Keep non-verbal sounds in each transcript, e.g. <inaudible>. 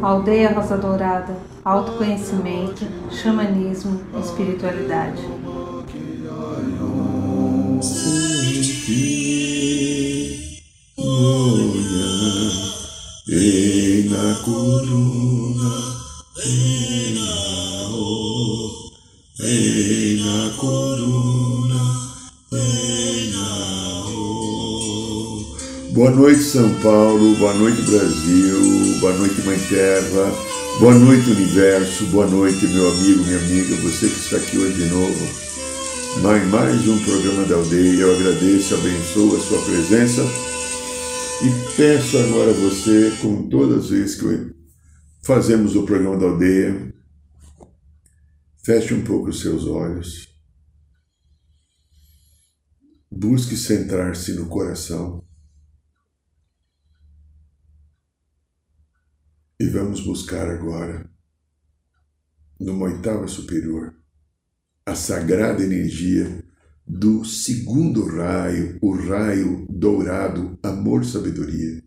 Aldeia Rosa Dourada, autoconhecimento, xamanismo, espiritualidade. Na coruna e Boa noite São Paulo, boa noite Brasil, boa noite Mãe Terra, boa noite Universo, boa noite meu amigo, minha amiga, você que está aqui hoje de novo. Mais, mais um programa da aldeia. Eu agradeço, abençoo a sua presença e peço agora a você, como todas as vezes que fazemos o programa da aldeia, feche um pouco os seus olhos, busque centrar-se no coração e vamos buscar agora, numa oitava superior, a sagrada energia do segundo raio, o raio dourado amor-sabedoria,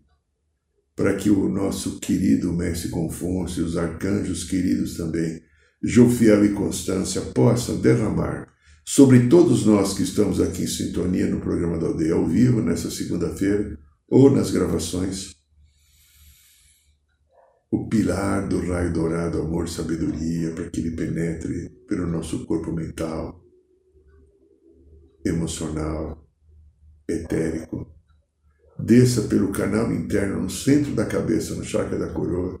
para que o nosso querido Mestre Confúcio, os arcanjos queridos também, Jofiel e Constância, possam derramar sobre todos nós que estamos aqui em sintonia no programa da Aldeia ao vivo, nessa segunda-feira, ou nas gravações, o pilar do raio dourado, amor, sabedoria, para que ele penetre pelo nosso corpo mental, emocional, etérico. Desça pelo canal interno no centro da cabeça, no chakra da coroa,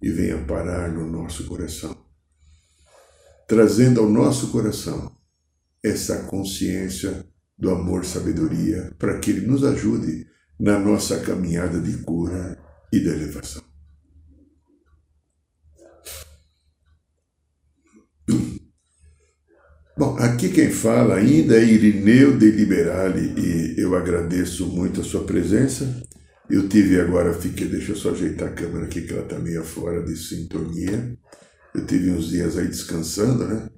e venha parar no nosso coração, trazendo ao nosso coração essa consciência do amor, sabedoria, para que ele nos ajude na nossa caminhada de cura e de elevação. Bom, aqui quem fala ainda é Irineu de Liberale e eu agradeço muito a sua presença. Eu tive agora, fiquei, deixa eu só ajeitar a câmera aqui que ela está meio fora de sintonia. Eu tive uns dias aí descansando, né?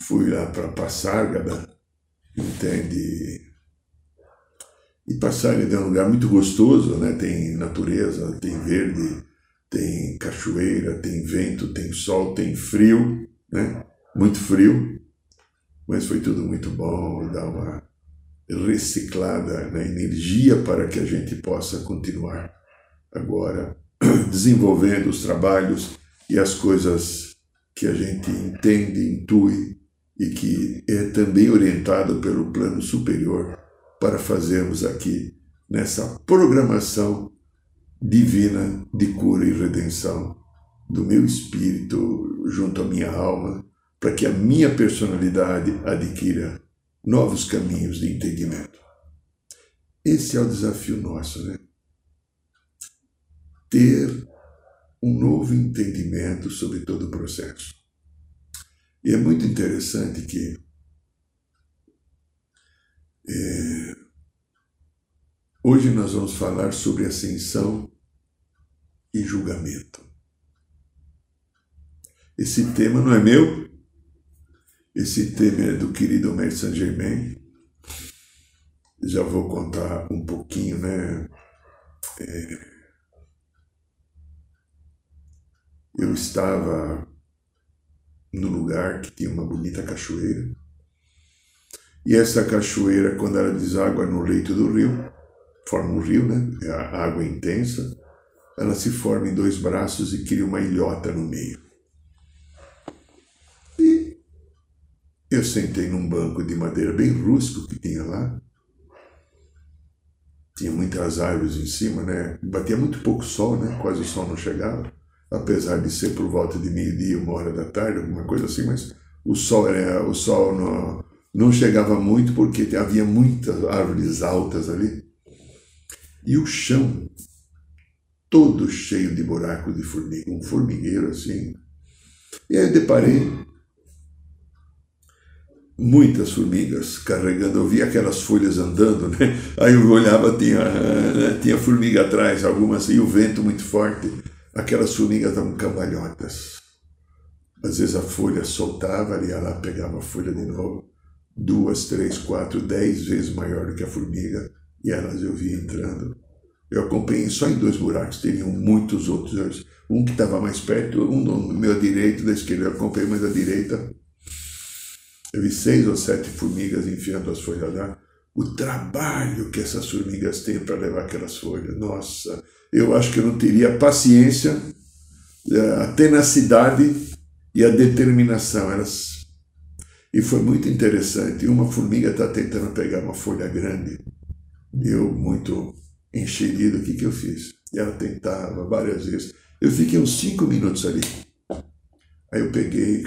Fui lá para Passárgada, entende? E Passárgada é um lugar muito gostoso, né? Tem natureza, tem verde, tem cachoeira, tem vento, tem sol, tem frio, né? Muito frio mas foi tudo muito bom, dar uma reciclada na energia para que a gente possa continuar agora <clears throat> desenvolvendo os trabalhos e as coisas que a gente entende, intui e que é também orientado pelo plano superior para fazermos aqui nessa programação divina de cura e redenção do meu espírito junto à minha alma para que a minha personalidade adquira novos caminhos de entendimento. Esse é o desafio nosso, né? Ter um novo entendimento sobre todo o processo. E é muito interessante que é, hoje nós vamos falar sobre ascensão e julgamento. Esse tema não é meu, esse tema é do querido Homer Saint Germain. Já vou contar um pouquinho, né? É... Eu estava no lugar que tinha uma bonita cachoeira. E essa cachoeira, quando ela deságua no leito do rio, forma um rio, né? É a água intensa, ela se forma em dois braços e cria uma ilhota no meio. Eu sentei num banco de madeira bem rústico que tinha lá. Tinha muitas árvores em cima, né? Batia muito pouco sol, né? Quase o sol não chegava. Apesar de ser por volta de meio-dia, uma hora da tarde, alguma coisa assim, mas o sol, era, o sol não, não chegava muito porque havia muitas árvores altas ali. E o chão todo cheio de buracos de formiga, um formigueiro assim. E aí eu deparei muitas formigas carregando, eu via aquelas folhas andando, né? Aí eu olhava, tinha, né? tinha formiga atrás, algumas, e o vento muito forte, aquelas formigas estavam cambalhotas. Às vezes a folha soltava, lá, pegava a folha de novo, duas, três, quatro, dez vezes maior do que a formiga, e elas eu vi entrando. Eu acompanhei só em dois buracos, teriam muitos outros. Um que estava mais perto, um no meu direito, da esquerda. Eu acompanhei mais da direita. Eu vi seis ou sete formigas enfiando as folhas lá. O trabalho que essas formigas têm para levar aquelas folhas. Nossa, eu acho que eu não teria paciência, eh, a tenacidade e a determinação. Elas... E foi muito interessante. Uma formiga está tentando pegar uma folha grande. Eu, muito enxerido, o que, que eu fiz? Ela tentava várias vezes. Eu fiquei uns cinco minutos ali. Aí eu peguei,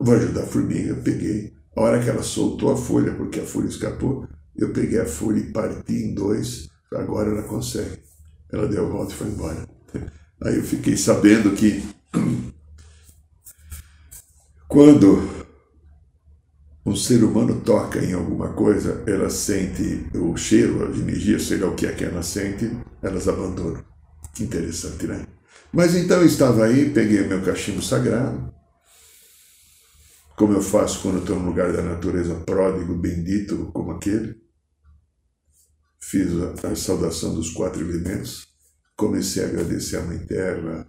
vou ajudar a formiga, peguei. A hora que ela soltou a folha, porque a folha escapou, eu peguei a folha e parti em dois. Agora ela consegue. Ela deu a volta e foi embora. <laughs> Aí eu fiquei sabendo que <clears throat> quando um ser humano toca em alguma coisa, ela sente o cheiro, a energia, sei lá o que é que ela sente, elas abandonam. Interessante, né? Mas então eu estava aí, peguei o meu cachimbo sagrado, como eu faço quando estou num lugar da natureza pródigo, bendito como aquele. Fiz a, a saudação dos quatro elementos, comecei a agradecer a Mãe Terra,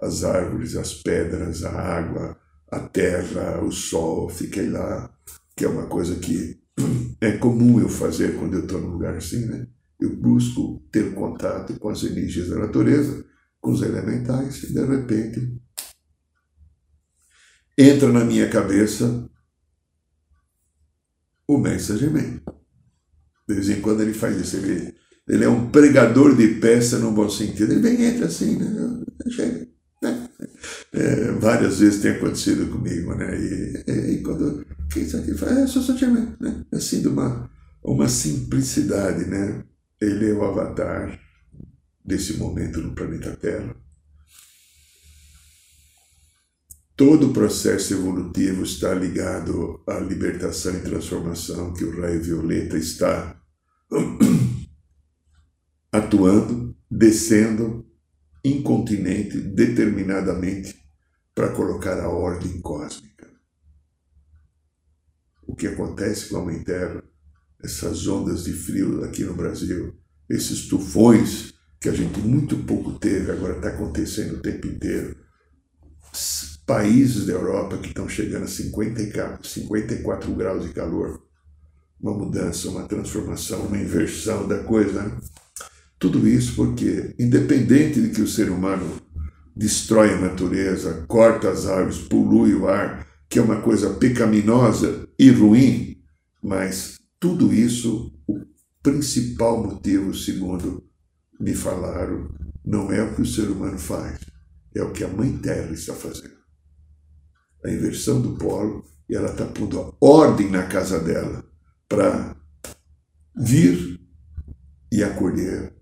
as árvores, as pedras, a água, a terra, o sol, fiquei lá, que é uma coisa que é comum eu fazer quando eu estou num lugar assim, né? Eu busco ter contato com as energias da natureza, com os elementais, e de repente entra na minha cabeça o Messenger De vez em quando ele faz isso, ele, ele é um pregador de peça no bom sentido. Ele vem entra assim, né? Chega, né? É, várias vezes tem acontecido comigo, né? E, e, e quando quem isso aqui fala, é só Santiamento, né? Assim, de uma, uma simplicidade, né? Ele é o avatar desse momento no planeta Terra. Todo o processo evolutivo está ligado à libertação e transformação que o raio violeta está <clears throat> atuando, descendo incontinente, determinadamente, para colocar a ordem cósmica. O que acontece com a Mãe Terra, essas ondas de frio aqui no Brasil, esses tufões que a gente muito pouco teve, agora está acontecendo o tempo inteiro. Países da Europa que estão chegando a 54, 54 graus de calor. Uma mudança, uma transformação, uma inversão da coisa. Né? Tudo isso porque, independente de que o ser humano destrói a natureza, corta as árvores, polui o ar, que é uma coisa pecaminosa e ruim, mas tudo isso, o principal motivo, segundo me falaram, não é o que o ser humano faz, é o que a Mãe Terra está fazendo. A inversão do polo, e ela está pondo ordem na casa dela para vir e acolher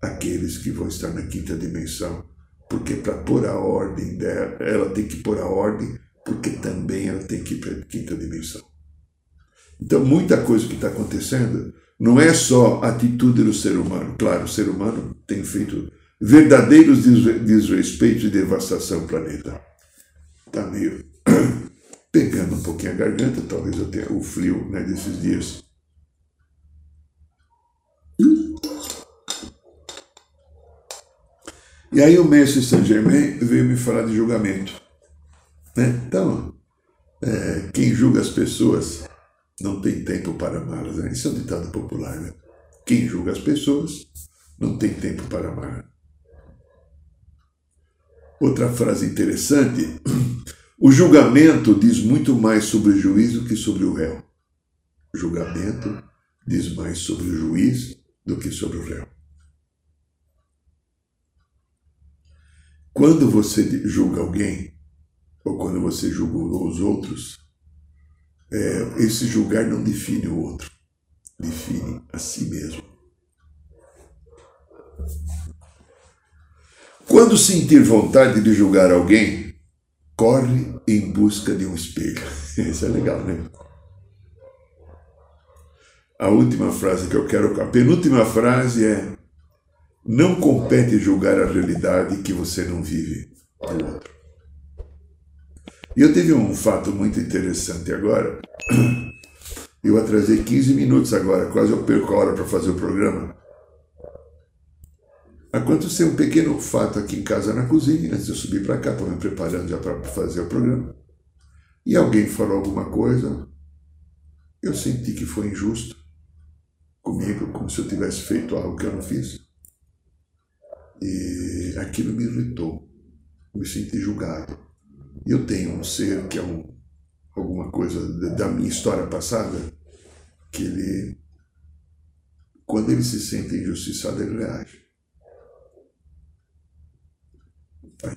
aqueles que vão estar na quinta dimensão, porque para pôr a ordem dela, ela tem que pôr a ordem, porque também ela tem que ir para a quinta dimensão. Então, muita coisa que está acontecendo não é só a atitude do ser humano. Claro, o ser humano tem feito verdadeiros desrespeitos e devastação ao planeta. Está meio <clears throat> pegando um pouquinho a garganta, talvez tenha o frio né, desses dias. E aí o mestre Saint-Germain veio me falar de julgamento. Né? Então, é, quem julga as pessoas não tem tempo para amá-las. Né? Isso é um ditado popular. Né? Quem julga as pessoas não tem tempo para amar. Outra frase interessante: <clears throat> o julgamento diz muito mais sobre o juiz do que sobre o réu. O julgamento diz mais sobre o juiz do que sobre o réu. Quando você julga alguém, ou quando você julga os outros, é, esse julgar não define o outro, define a si mesmo. Quando sentir vontade de julgar alguém, corre em busca de um espelho. <laughs> Isso é legal, né? A última frase que eu quero, a penúltima frase é: não compete julgar a realidade que você não vive outro. E eu tive um fato muito interessante agora. <clears throat> Eu atrasei 15 minutos agora, quase eu perco a hora para fazer o programa. Aconteceu um pequeno fato aqui em casa na cozinha, antes de eu subir para cá, estava me preparando já para fazer o programa. E alguém falou alguma coisa, eu senti que foi injusto comigo, como se eu tivesse feito algo que eu não fiz. E aquilo me irritou, me senti julgado. Eu tenho um ser que é um, alguma coisa da minha história passada, que ele, quando ele se sente injustiçado, ele reage.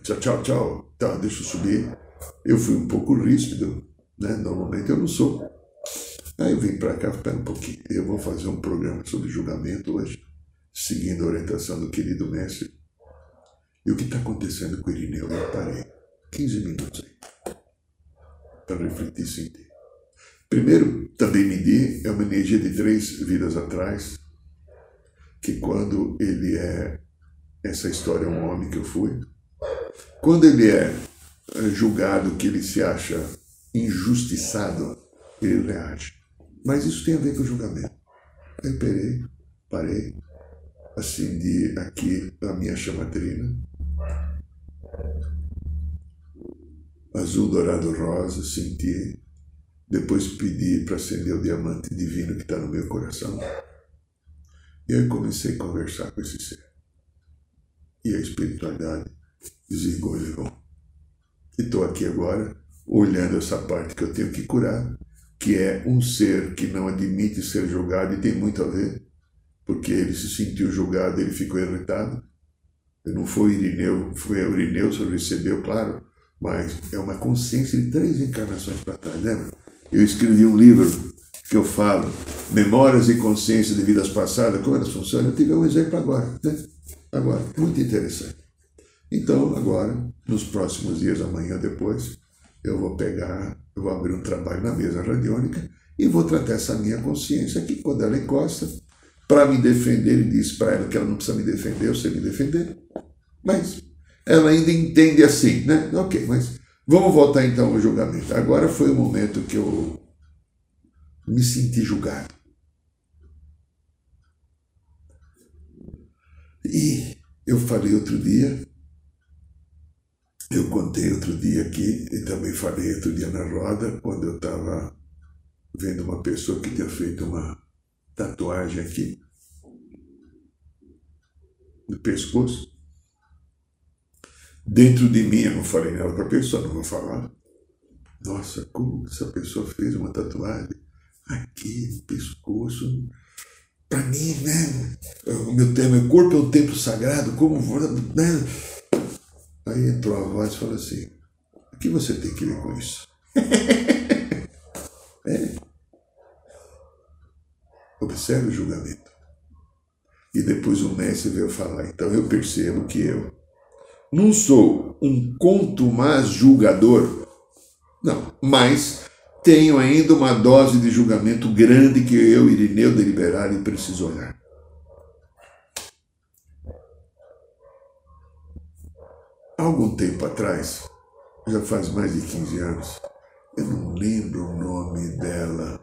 Tchau, tchau, tchau. Tá, deixa eu subir. Eu fui um pouco ríspido, né? Normalmente eu não sou. Aí eu vim para cá, espera um pouquinho. Eu vou fazer um programa sobre julgamento hoje, seguindo a orientação do querido mestre. E o que está acontecendo com o Irineu? Eu parei 15 minutos aí para refletir e sentir. Primeiro, também me di é uma energia de três vidas atrás, que quando ele é essa história é um homem que eu fui, quando ele é julgado que ele se acha injustiçado, ele reage. Mas isso tem a ver com o julgamento. Eu parei, parei, acendi aqui a minha chamatrina, azul, dourado, rosa, senti, depois pedi para acender o diamante divino que está no meu coração. E aí comecei a conversar com esse ser. E a espiritualidade e levou. E estou aqui agora, olhando essa parte que eu tenho que curar, que é um ser que não admite ser julgado e tem muito a ver, porque ele se sentiu julgado, ele ficou irritado. Não foi Irineu, foi Irineu, só recebeu, claro, mas é uma consciência de três encarnações para trás, lembra? Eu escrevi um livro que eu falo, Memórias e Consciência de Vidas Passadas, como elas funcionam, eu tive um exemplo agora, né? Agora, muito interessante. Então, agora, nos próximos dias, amanhã depois, eu vou pegar, eu vou abrir um trabalho na mesa radiônica e vou tratar essa minha consciência que quando ela encosta, para me defender, ele diz para ela que ela não precisa me defender, eu sei me defender. Mas ela ainda entende assim, né? Ok, mas vamos voltar então ao julgamento. Agora foi o momento que eu me senti julgado. E eu falei outro dia eu contei outro dia aqui e também falei outro dia na roda, quando eu estava vendo uma pessoa que tinha feito uma tatuagem aqui no pescoço. Dentro de mim, eu não falei nada para a pessoa, não vou falar. Nossa, como essa pessoa fez uma tatuagem aqui no pescoço? Para mim, né? O meu, meu corpo é um templo sagrado, como. Né? Aí entrou a voz e falou assim: O que você tem que ver com isso? <laughs> é. Observe o julgamento. E depois o mestre veio falar: Então eu percebo que eu não sou um contumaz julgador, não, mas tenho ainda uma dose de julgamento grande que eu, Irineu Deliberare, preciso olhar. Algum tempo atrás, já faz mais de 15 anos, eu não lembro o nome dela.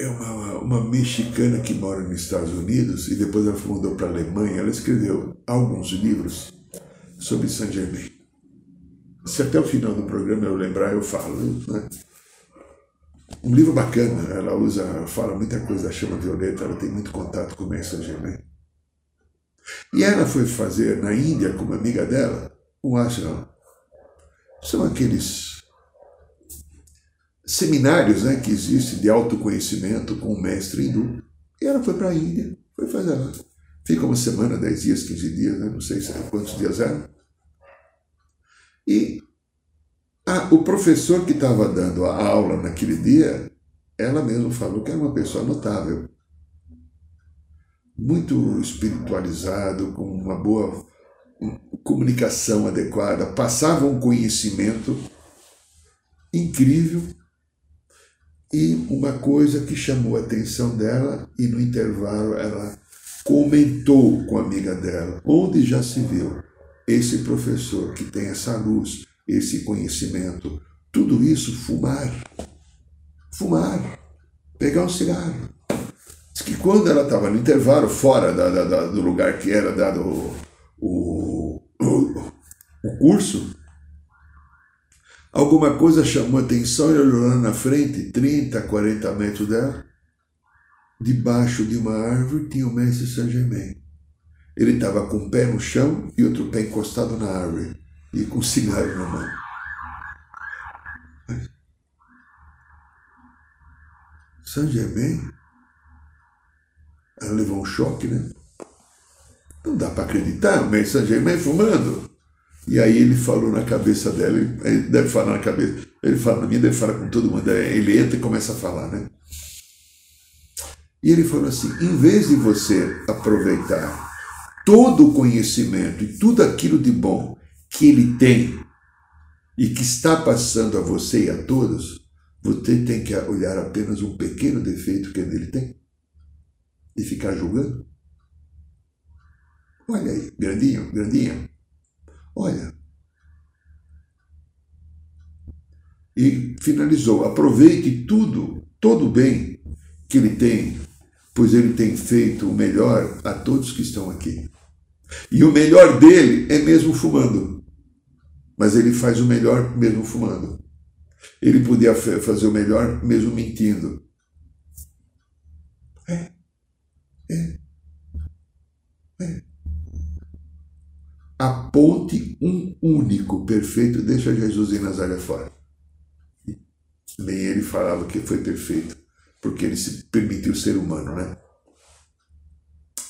É uma, uma mexicana que mora nos Estados Unidos e depois ela mudou para a Alemanha. Ela escreveu alguns livros sobre Saint Germain. Se até o final do programa eu lembrar, eu falo. Né? Um livro bacana, ela usa, fala muita coisa da chama violeta, ela tem muito contato com o Saint Germain. E ela foi fazer na Índia, com uma amiga dela, um ashram. São aqueles seminários né, que existem de autoconhecimento com um mestre hindu. E ela foi para a Índia, foi fazer lá. Fica uma semana, dez dias, quinze dias, né? não sei quantos dias eram. E o professor que estava dando a aula naquele dia, ela mesma falou que era uma pessoa notável muito espiritualizado, com uma boa comunicação adequada, passava um conhecimento incrível e uma coisa que chamou a atenção dela e no intervalo ela comentou com a amiga dela, onde já se viu esse professor que tem essa luz, esse conhecimento, tudo isso fumar, fumar, pegar um cigarro. Diz que quando ela estava no intervalo, fora da, da, da, do lugar que era dado o, o, <coughs> o, curso, alguma coisa chamou a atenção e olhou lá na frente, 30, 40 metros dela, debaixo de uma árvore tinha o mestre Saint Germain. Ele estava com um pé no chão e outro pé encostado na árvore e com um cigarro na mão. Saint Germain, ela levou um choque, né? Não dá para acreditar, o Saint Germain fumando. E aí ele falou na cabeça dela, ele deve falar na cabeça, ele fala na minha, deve falar com todo mundo. Ele entra e começa a falar, né? E ele falou assim: em vez de você aproveitar todo o conhecimento e tudo aquilo de bom que ele tem e que está passando a você e a todos, você tem que olhar apenas um pequeno defeito que ele tem e ficar julgando. Olha aí, grandinho, grandinho. Olha. E finalizou: aproveite tudo, todo o bem que ele tem, pois ele tem feito o melhor a todos que estão aqui. E o melhor dele é mesmo fumando. Mas ele faz o melhor mesmo fumando. Ele podia fazer o melhor mesmo mentindo. É. É. É. Aponte um único perfeito, deixa Jesus em Nazaré fora. Nem ele falava que foi perfeito, porque ele se permitiu ser humano, né?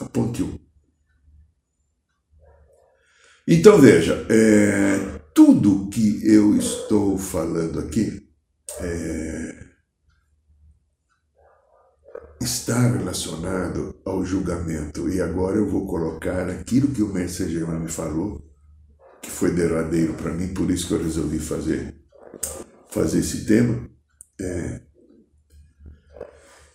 Aponte um. Então veja, é, tudo que eu estou falando aqui é, está relacionado ao julgamento. E agora eu vou colocar aquilo que o Mestre Germán me falou, que foi derradeiro para mim, por isso que eu resolvi fazer, fazer esse tema. É,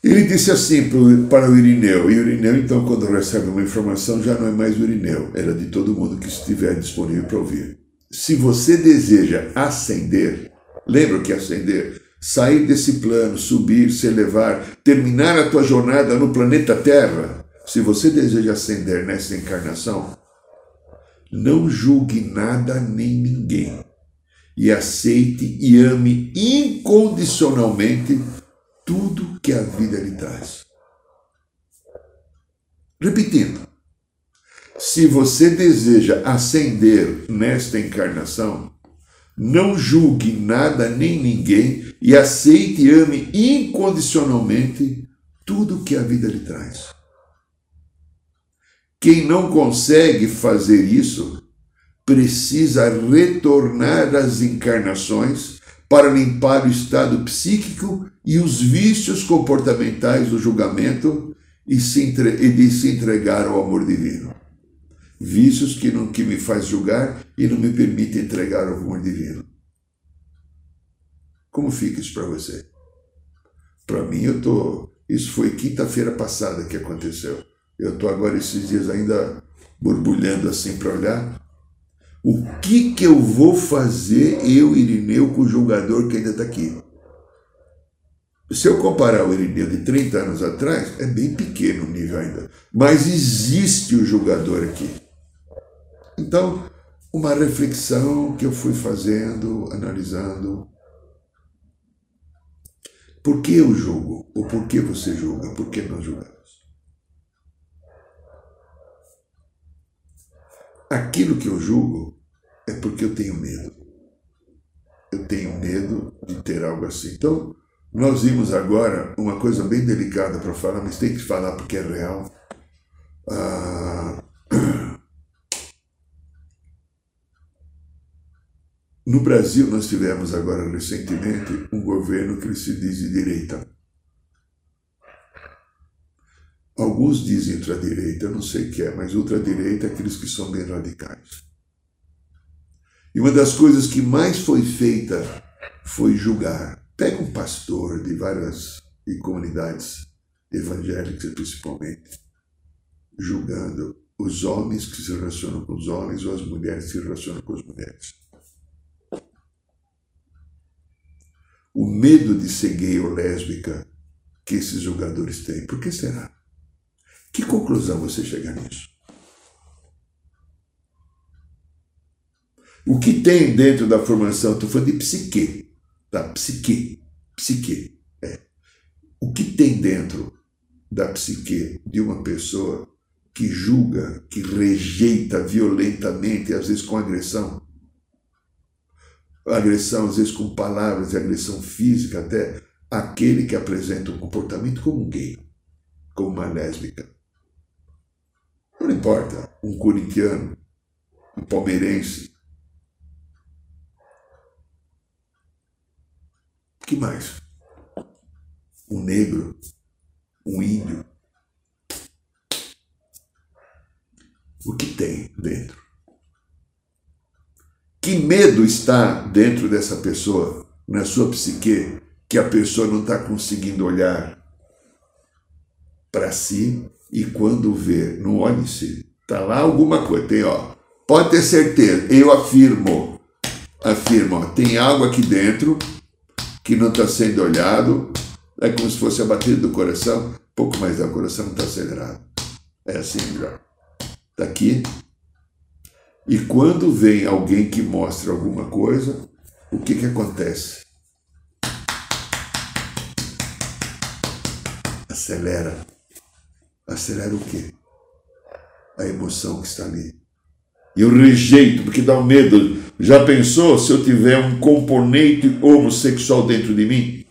ele disse assim para o Irineu, e o Irineu, então, quando recebe uma informação, já não é mais o Irineu, era de todo mundo que estiver disponível para ouvir. Se você deseja ascender, lembra que ascender? Sair desse plano, subir, se elevar, terminar a tua jornada no planeta Terra. Se você deseja ascender nessa encarnação, não julgue nada nem ninguém e aceite e ame incondicionalmente tudo que a vida lhe traz. Repetindo, se você deseja ascender nesta encarnação, não julgue nada nem ninguém e aceite e ame incondicionalmente tudo que a vida lhe traz. Quem não consegue fazer isso precisa retornar às encarnações para limpar o estado psíquico e os vícios comportamentais do julgamento e, se entre... e de se entregar ao amor divino. Vícios que não que me faz julgar e não me permite entregar ao amor divino. Como fica isso para você? Para mim, eu tô. Isso foi quinta-feira passada que aconteceu. Eu tô agora esses dias ainda borbulhando assim para olhar. O que que eu vou fazer, eu, Irineu, com o julgador que ainda está aqui? Se eu comparar o Irineu de 30 anos atrás, é bem pequeno o nível ainda. Mas existe o julgador aqui. Então, uma reflexão que eu fui fazendo, analisando. Por que eu julgo? Ou por que você julga? Por que nós julgamos? Aquilo que eu julgo é porque eu tenho medo. Eu tenho medo de ter algo assim. Então, nós vimos agora uma coisa bem delicada para falar, mas tem que falar porque é real. Ah, no Brasil, nós tivemos agora recentemente um governo que se diz de direita. Alguns dizem ultradireita, não sei o que é, mas ultradireita é aqueles que são bem radicais. E uma das coisas que mais foi feita foi julgar. Pega um pastor de várias e comunidades evangélicas, principalmente, julgando os homens que se relacionam com os homens ou as mulheres que se relacionam com as mulheres. O medo de ser gay ou lésbica que esses jogadores têm. Por que será? Que conclusão você chega nisso? O que tem dentro da formação, estou falando de psique, tá? Psique, psique, é. O que tem dentro da psique de uma pessoa que julga, que rejeita violentamente, às vezes com agressão, agressão, às vezes com palavras, agressão física até, aquele que apresenta um comportamento como um gay, como uma lésbica. Não importa, um corintiano, um palmeirense, que mais? Um negro, um índio. O que tem dentro? Que medo está dentro dessa pessoa, na sua psique, que a pessoa não está conseguindo olhar para si e quando vê, não olhe-se, está lá alguma coisa, tem, ó, pode ter certeza, eu afirmo, afirmo, ó, tem algo aqui dentro que não está sendo olhado, é como se fosse a batida do coração, pouco mais da coração está acelerado. É assim melhor. Está aqui. E quando vem alguém que mostra alguma coisa, o que, que acontece? Acelera. Acelera o quê? A emoção que está ali. E eu rejeito, porque dá um medo. Já pensou se eu tiver um componente homossexual dentro de mim?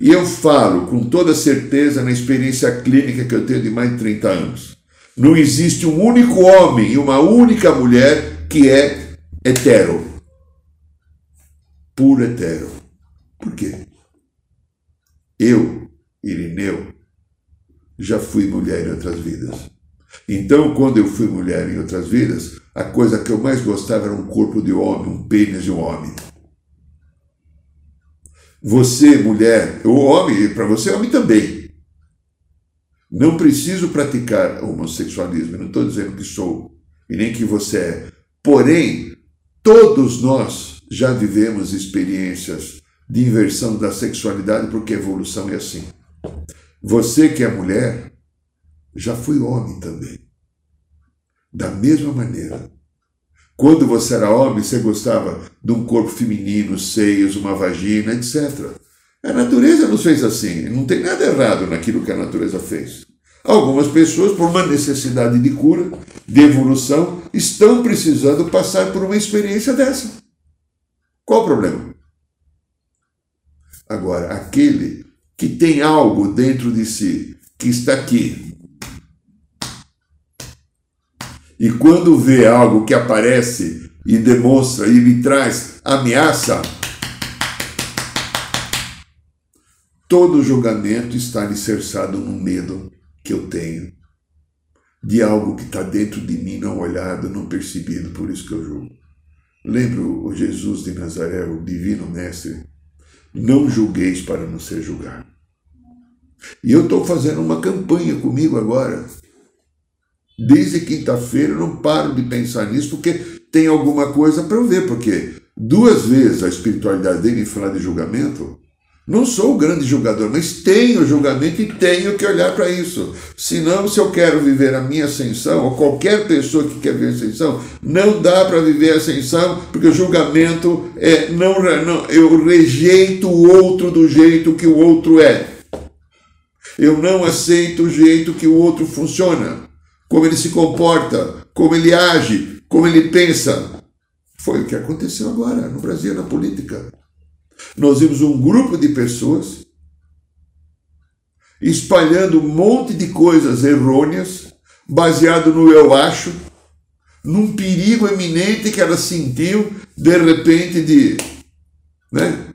E eu falo com toda certeza na experiência clínica que eu tenho de mais de 30 anos. Não existe um único homem e uma única mulher que é hetero. Puro hetero. Por quê? Eu, Irineu, já fui mulher em outras vidas. Então, quando eu fui mulher em outras vidas, a coisa que eu mais gostava era um corpo de homem, um pênis de um homem. Você, mulher, o homem, para você, homem também. Não preciso praticar homossexualismo, não estou dizendo que sou e nem que você é. Porém, todos nós já vivemos experiências de inversão da sexualidade, porque a evolução é assim. Você que é mulher, já foi homem também. Da mesma maneira. Quando você era homem, você gostava de um corpo feminino, seios, uma vagina, etc. A natureza nos fez assim. Não tem nada errado naquilo que a natureza fez. Algumas pessoas, por uma necessidade de cura, de evolução, estão precisando passar por uma experiência dessa. Qual o problema? Agora, aquele que tem algo dentro de si, que está aqui, E quando vê algo que aparece e demonstra e lhe traz ameaça, todo julgamento está alicerçado no medo que eu tenho de algo que está dentro de mim, não olhado, não percebido, por isso que eu julgo. Lembro o Jesus de Nazaré, o divino mestre, não julgueis para não ser julgado. E eu estou fazendo uma campanha comigo agora Desde quinta-feira eu não paro de pensar nisso, porque tem alguma coisa para eu ver, porque duas vezes a espiritualidade dele falar de julgamento, não sou o grande julgador, mas tenho julgamento e tenho que olhar para isso. Senão, se eu quero viver a minha ascensão, ou qualquer pessoa que quer viver a ascensão, não dá para viver a ascensão, porque o julgamento é não, não eu rejeito o outro do jeito que o outro é. Eu não aceito o jeito que o outro funciona como ele se comporta, como ele age, como ele pensa. Foi o que aconteceu agora no Brasil, na política. Nós vimos um grupo de pessoas espalhando um monte de coisas errôneas, baseado no eu acho, num perigo eminente que elas sentiu de repente de né,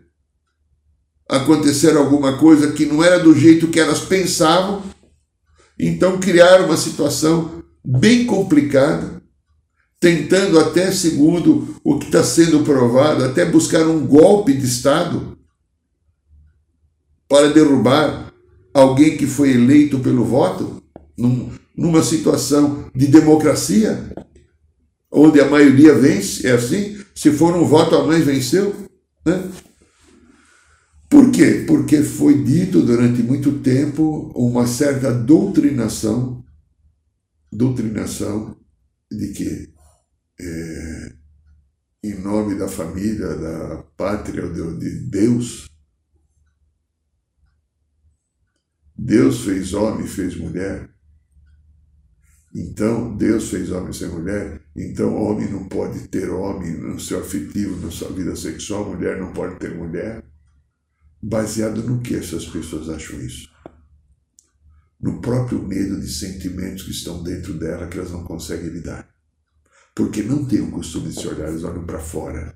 acontecer alguma coisa que não era do jeito que elas pensavam. Então criaram uma situação bem complicada, tentando até, segundo o que está sendo provado, até buscar um golpe de Estado para derrubar alguém que foi eleito pelo voto, num, numa situação de democracia, onde a maioria vence, é assim, se for um voto a mais venceu, né? Por quê? Porque foi dito durante muito tempo uma certa doutrinação, doutrinação de que é, em nome da família, da pátria, de Deus, Deus fez homem, fez mulher. Então, Deus fez homem sem mulher, então homem não pode ter homem no seu afetivo, na sua vida sexual, mulher não pode ter mulher. Baseado no que essas pessoas acham isso? No próprio medo de sentimentos que estão dentro dela que elas não conseguem lidar. Porque não tem o costume de se olhar, eles olham para fora.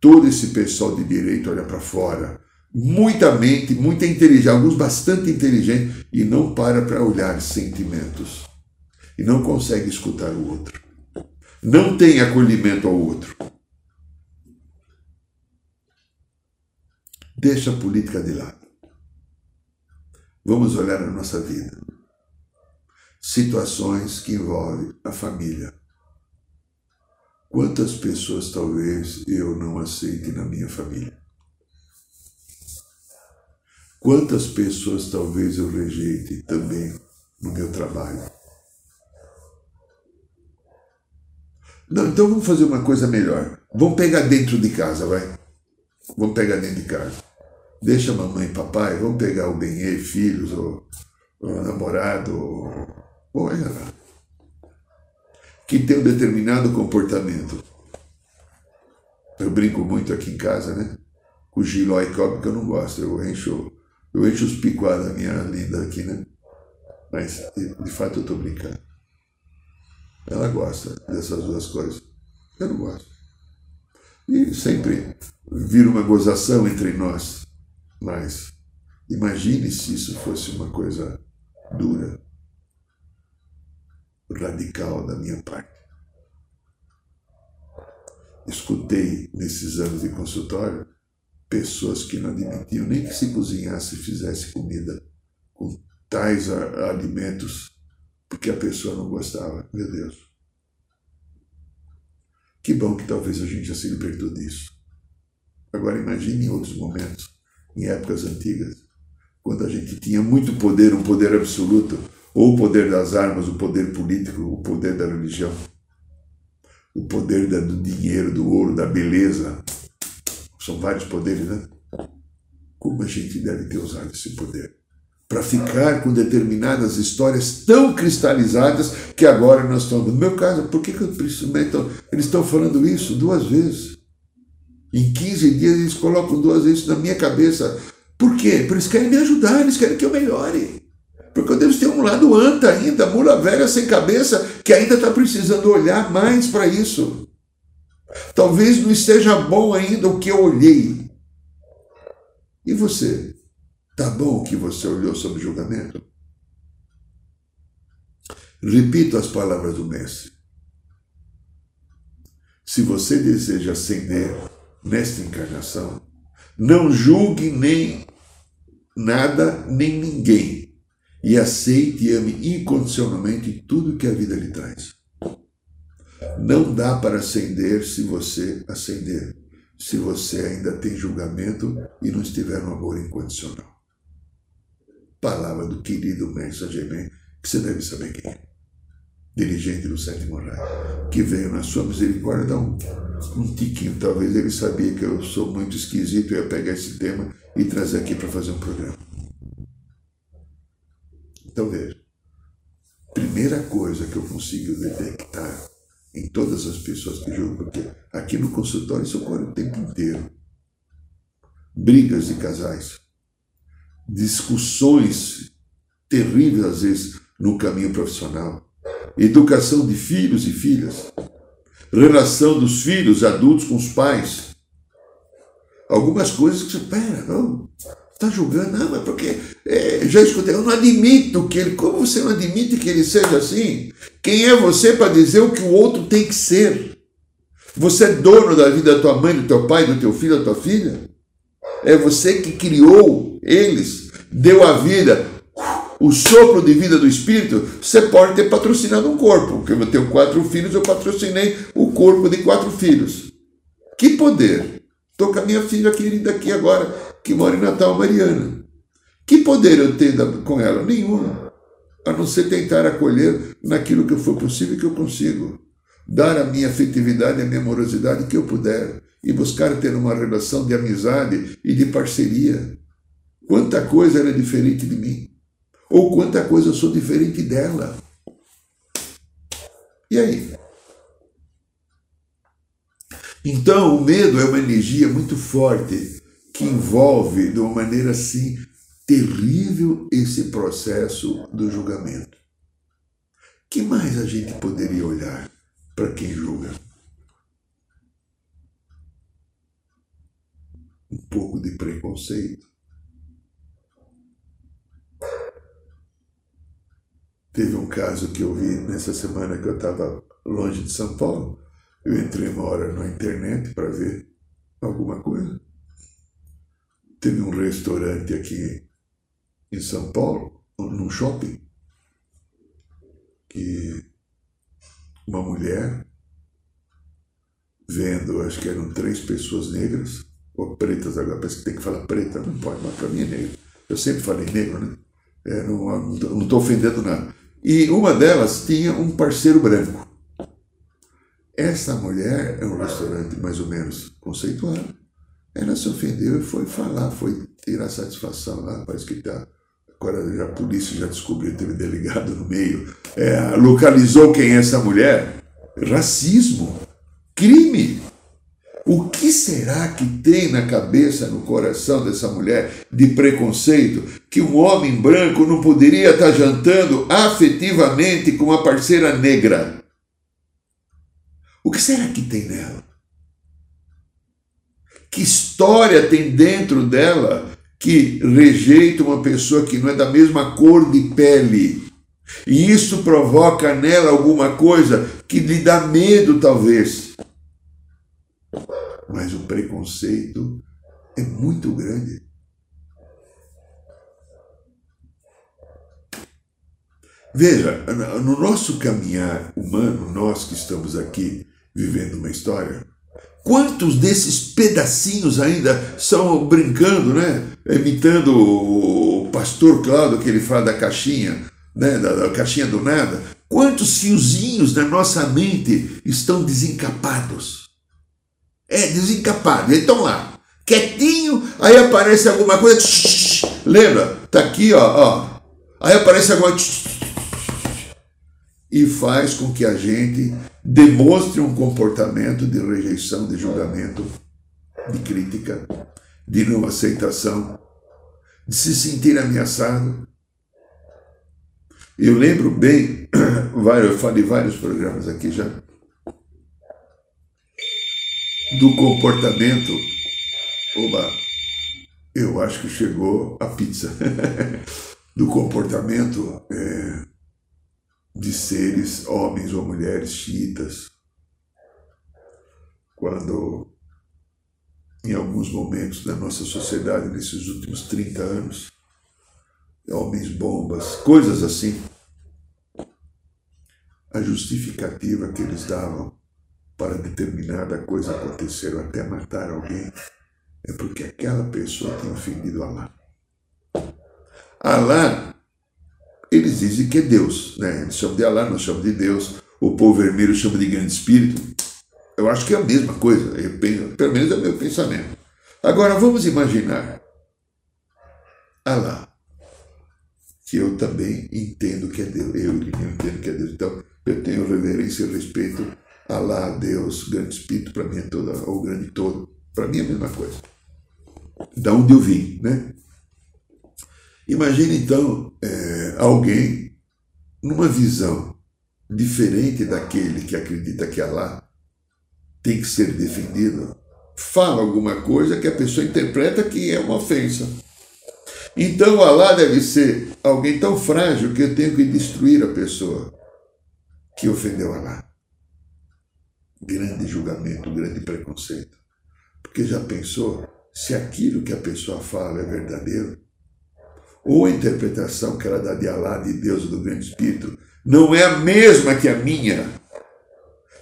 Todo esse pessoal de direito olha para fora. Muita mente, muita inteligência, alguns bastante inteligentes, e não para para olhar sentimentos e não consegue escutar o outro. Não tem acolhimento ao outro. Deixa a política de lado. Vamos olhar a nossa vida. Situações que envolvem a família. Quantas pessoas talvez eu não aceite na minha família? Quantas pessoas talvez eu rejeite também no meu trabalho? Não, então vamos fazer uma coisa melhor. Vamos pegar dentro de casa, vai. Vamos pegar dentro de casa. Deixa mamãe e papai, vamos pegar o Benê, filhos, ou, ou namorado, ou, lá. Que tem um determinado comportamento. Eu brinco muito aqui em casa, né? O giló e cobre que eu não gosto. Eu encho, eu encho os picuados da minha linda aqui, né? Mas, de fato, eu estou brincando. Ela gosta dessas duas coisas. Eu não gosto. E sempre vira uma gozação entre nós. Mas imagine se isso fosse uma coisa dura, radical da minha parte. Escutei nesses anos de consultório pessoas que não admitiam nem que se cozinhasse e fizesse comida com tais alimentos porque a pessoa não gostava. Meu Deus. Que bom que talvez a gente já se libertou disso. Agora imagine em outros momentos, em épocas antigas, quando a gente tinha muito poder, um poder absoluto, ou o poder das armas, o poder político, o poder da religião, o poder do dinheiro, do ouro, da beleza. São vários poderes, né? Como a gente deve ter usado esse poder? para ficar com determinadas histórias tão cristalizadas que agora nós estamos. No meu caso, por que, que eu preciso. Então, eles estão falando isso duas vezes. Em 15 dias eles colocam duas vezes na minha cabeça. Por quê? Porque eles querem me ajudar, eles querem que eu melhore. Porque eu devo ter um lado anta ainda, mula velha sem cabeça, que ainda está precisando olhar mais para isso. Talvez não esteja bom ainda o que eu olhei. E você? Tá bom que você olhou sobre o julgamento? Repito as palavras do Mestre. Se você deseja ascender nesta encarnação, não julgue nem nada nem ninguém e aceite e ame incondicionalmente tudo que a vida lhe traz. Não dá para ascender se você ascender, se você ainda tem julgamento e não estiver no amor incondicional palavra do querido mestre Germain, que você deve saber quem é. Dirigente do sétimo raio, que veio na sua misericórdia dar um, um tiquinho. Talvez ele sabia que eu sou muito esquisito, eu ia pegar esse tema e trazer aqui para fazer um programa. Então veja, primeira coisa que eu consigo detectar em todas as pessoas que julgam, porque aqui no consultório isso ocorre o tempo inteiro. Brigas de casais discussões terríveis, às vezes, no caminho profissional. Educação de filhos e filhas. Relação dos filhos adultos com os pais. Algumas coisas que você, pera, não, está julgando, não, mas porque é, já escutei, eu não admito que ele, como você não admite que ele seja assim? Quem é você para dizer o que o outro tem que ser? Você é dono da vida da tua mãe, do teu pai, do teu filho, da tua filha? É você que criou eles, deu a vida, o sopro de vida do Espírito. Você pode ter patrocinado um corpo, porque eu tenho quatro filhos, eu patrocinei o corpo de quatro filhos. Que poder! Estou com a minha filha querida aqui agora, que mora em Natal Mariana. Que poder eu tenho com ela? Nenhum. A não ser tentar acolher naquilo que for possível que eu consigo. Dar a minha afetividade, a minha amorosidade que eu puder. E buscar ter uma relação de amizade e de parceria. Quanta coisa ela é diferente de mim. Ou quanta coisa eu sou diferente dela. E aí? Então, o medo é uma energia muito forte que envolve de uma maneira assim terrível esse processo do julgamento. Que mais a gente poderia olhar para quem julga? Um pouco de preconceito. Teve um caso que eu vi nessa semana que eu estava longe de São Paulo. Eu entrei uma hora na internet para ver alguma coisa. Teve um restaurante aqui em São Paulo, num shopping, que uma mulher vendo, acho que eram três pessoas negras, ou pretas agora, parece que tem que falar preta, não pode, mas para mim é negro. Eu sempre falei negro, né? É, não estou ofendendo nada. E uma delas tinha um parceiro branco. Essa mulher é um restaurante mais ou menos conceituado. Ela se ofendeu e foi falar, foi tirar satisfação lá, parece que está. Agora já a polícia já descobriu, teve delegado no meio. É, localizou quem é essa mulher. Racismo, crime. O que será que tem na cabeça, no coração dessa mulher de preconceito que um homem branco não poderia estar jantando afetivamente com uma parceira negra? O que será que tem nela? Que história tem dentro dela que rejeita uma pessoa que não é da mesma cor de pele? E isso provoca nela alguma coisa que lhe dá medo, talvez. Mas o preconceito é muito grande. Veja, no nosso caminhar humano, nós que estamos aqui vivendo uma história, quantos desses pedacinhos ainda são brincando, né? Imitando o pastor Cláudio, que ele fala da caixinha, né? da, da caixinha do nada. Quantos fiozinhos na nossa mente estão desencapados? É, desencapado. Eles estão lá, quietinho, aí aparece alguma coisa. Lembra? Tá aqui, ó, ó. Aí aparece alguma e faz com que a gente demonstre um comportamento de rejeição, de julgamento, de crítica, de não aceitação, de se sentir ameaçado. Eu lembro bem, <clears throat> eu falei vários programas aqui já, do comportamento. Oba, eu acho que chegou a pizza. <laughs> do comportamento é, de seres, homens ou mulheres chiitas, quando em alguns momentos da nossa sociedade, nesses últimos 30 anos, homens bombas, coisas assim, a justificativa que eles davam para determinada coisa acontecer ou até matar alguém é porque aquela pessoa tem ofendido Allah. Allah eles dizem que é Deus, né? Eles chamam de Alá, nós chamamos de Deus. O povo vermelho chama de grande espírito. Eu acho que é a mesma coisa, eu penso, pelo menos é o meu pensamento. Agora vamos imaginar Alá, que eu também entendo que é Deus. Eu, eu entendo que é Deus. Então eu tenho reverência e respeito a Alá, Deus, grande espírito, para mim é toda, o grande todo. Para mim é a mesma coisa. Da onde eu vim, né? Imagine então é, alguém numa visão diferente daquele que acredita que Allah tem que ser defendido, fala alguma coisa que a pessoa interpreta que é uma ofensa. Então Allah deve ser alguém tão frágil que eu tenho que destruir a pessoa que ofendeu Allah. Grande julgamento, grande preconceito. Porque já pensou se aquilo que a pessoa fala é verdadeiro? Ou a interpretação que ela dá de Alá, de Deus ou do Grande Espírito, não é a mesma que a minha.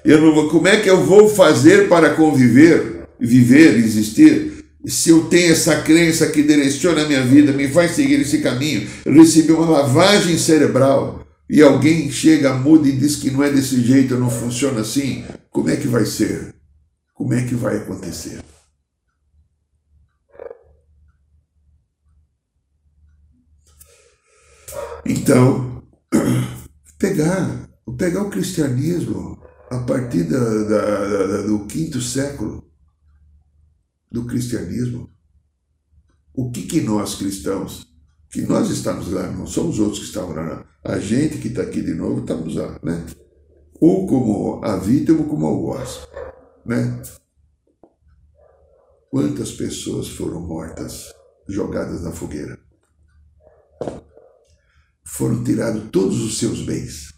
Eu não vou, como é que eu vou fazer para conviver, viver, existir se eu tenho essa crença que direciona a minha vida, me faz seguir esse caminho, recebi uma lavagem cerebral e alguém chega, muda e diz que não é desse jeito, não funciona assim, como é que vai ser? Como é que vai acontecer? Então, <clears throat> pegar, pegar o cristianismo a partir da, da, da, do quinto século do cristianismo, o que, que nós cristãos, que nós estamos lá, não somos outros que estavam lá, a gente que está aqui de novo, estamos lá, né? Ou como a vítima ou como algoz, né? Quantas pessoas foram mortas, jogadas na fogueira? Foram tirados todos os seus bens.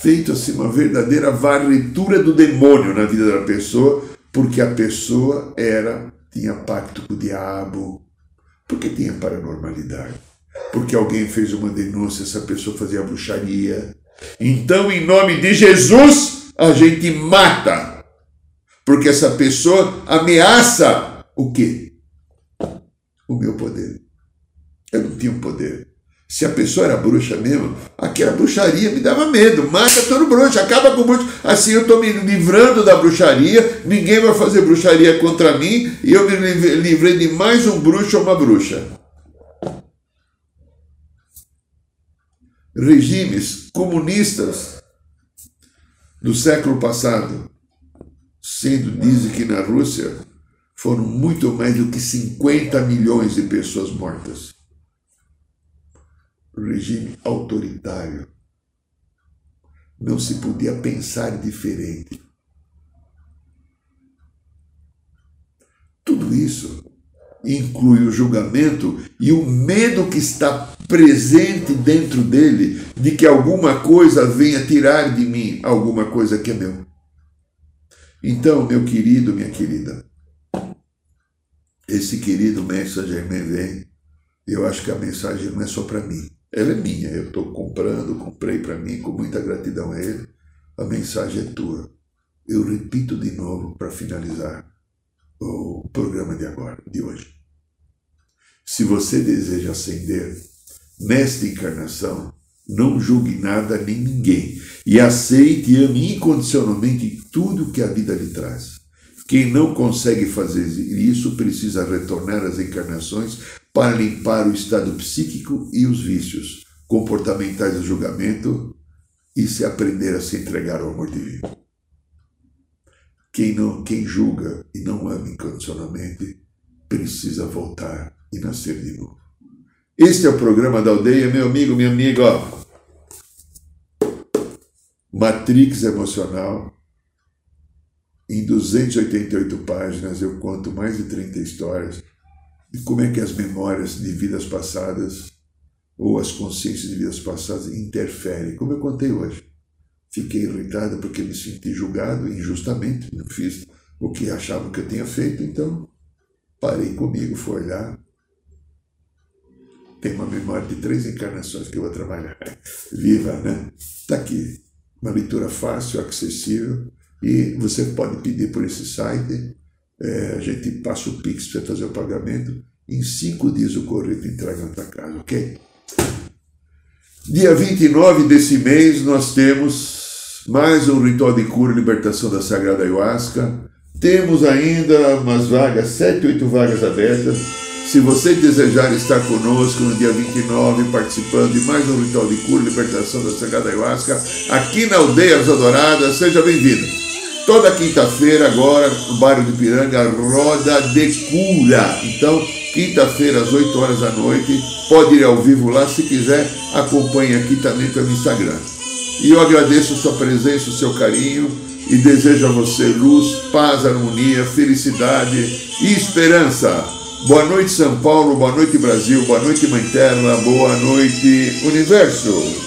Feito assim uma verdadeira varretura do demônio na vida da pessoa, porque a pessoa era tinha pacto com o diabo, porque tinha paranormalidade, porque alguém fez uma denúncia, essa pessoa fazia bruxaria. Então, em nome de Jesus, a gente mata, porque essa pessoa ameaça o quê? O meu poder. Eu não tinha um poder. Se a pessoa era bruxa mesmo, aquela bruxaria me dava medo. Mata todo bruxo, acaba com o bruxo. Assim eu estou me livrando da bruxaria, ninguém vai fazer bruxaria contra mim e eu me livrei de mais um bruxo ou uma bruxa. Regimes comunistas do século passado, sendo, dizem que na Rússia foram muito mais do que 50 milhões de pessoas mortas regime autoritário. Não se podia pensar diferente. Tudo isso inclui o julgamento e o medo que está presente dentro dele de que alguma coisa venha tirar de mim alguma coisa que é meu. Então, meu querido, minha querida, esse querido mestre Germain vem, eu acho que a mensagem não é só para mim. Ela é minha, eu estou comprando, comprei para mim com muita gratidão a ele. A mensagem é tua. Eu repito de novo para finalizar o programa de agora, de hoje. Se você deseja ascender nesta encarnação, não julgue nada nem ninguém e aceite e ame incondicionalmente tudo que a vida lhe traz. Quem não consegue fazer isso precisa retornar às encarnações para limpar o estado psíquico e os vícios comportamentais do julgamento e se aprender a se entregar ao amor divino. Quem, não, quem julga e não ama incondicionalmente precisa voltar e nascer de novo. Este é o programa da aldeia, meu amigo, minha amiga. Matrix emocional. Em 288 páginas eu conto mais de 30 histórias e como é que as memórias de vidas passadas ou as consciências de vidas passadas interferem, como eu contei hoje. Fiquei irritado porque me senti julgado injustamente, não fiz o que achavam que eu tinha feito, então parei comigo, fui olhar. Tem uma memória de três encarnações que eu vou trabalhar. Viva, né? Está aqui. Uma leitura fácil, acessível, e você pode pedir por esse site é, a gente passa o Pix para fazer o pagamento. Em cinco dias o correio te entrega na tua casa, ok? Dia 29 desse mês nós temos mais um ritual de cura e libertação da Sagrada Ayahuasca. Temos ainda umas vagas, sete, oito vagas abertas. Se você desejar estar conosco no dia 29, participando de mais um ritual de cura e libertação da Sagrada Ayahuasca, aqui na Aldeia Dourada, seja bem-vindo. Toda quinta-feira, agora, no bairro de Piranga, roda de cura. Então, quinta-feira, às 8 horas da noite, pode ir ao vivo lá. Se quiser, acompanhe aqui também pelo Instagram. E eu agradeço a sua presença, o seu carinho e desejo a você luz, paz, harmonia, felicidade e esperança. Boa noite, São Paulo. Boa noite, Brasil. Boa noite, Mãe Terra. Boa noite, Universo.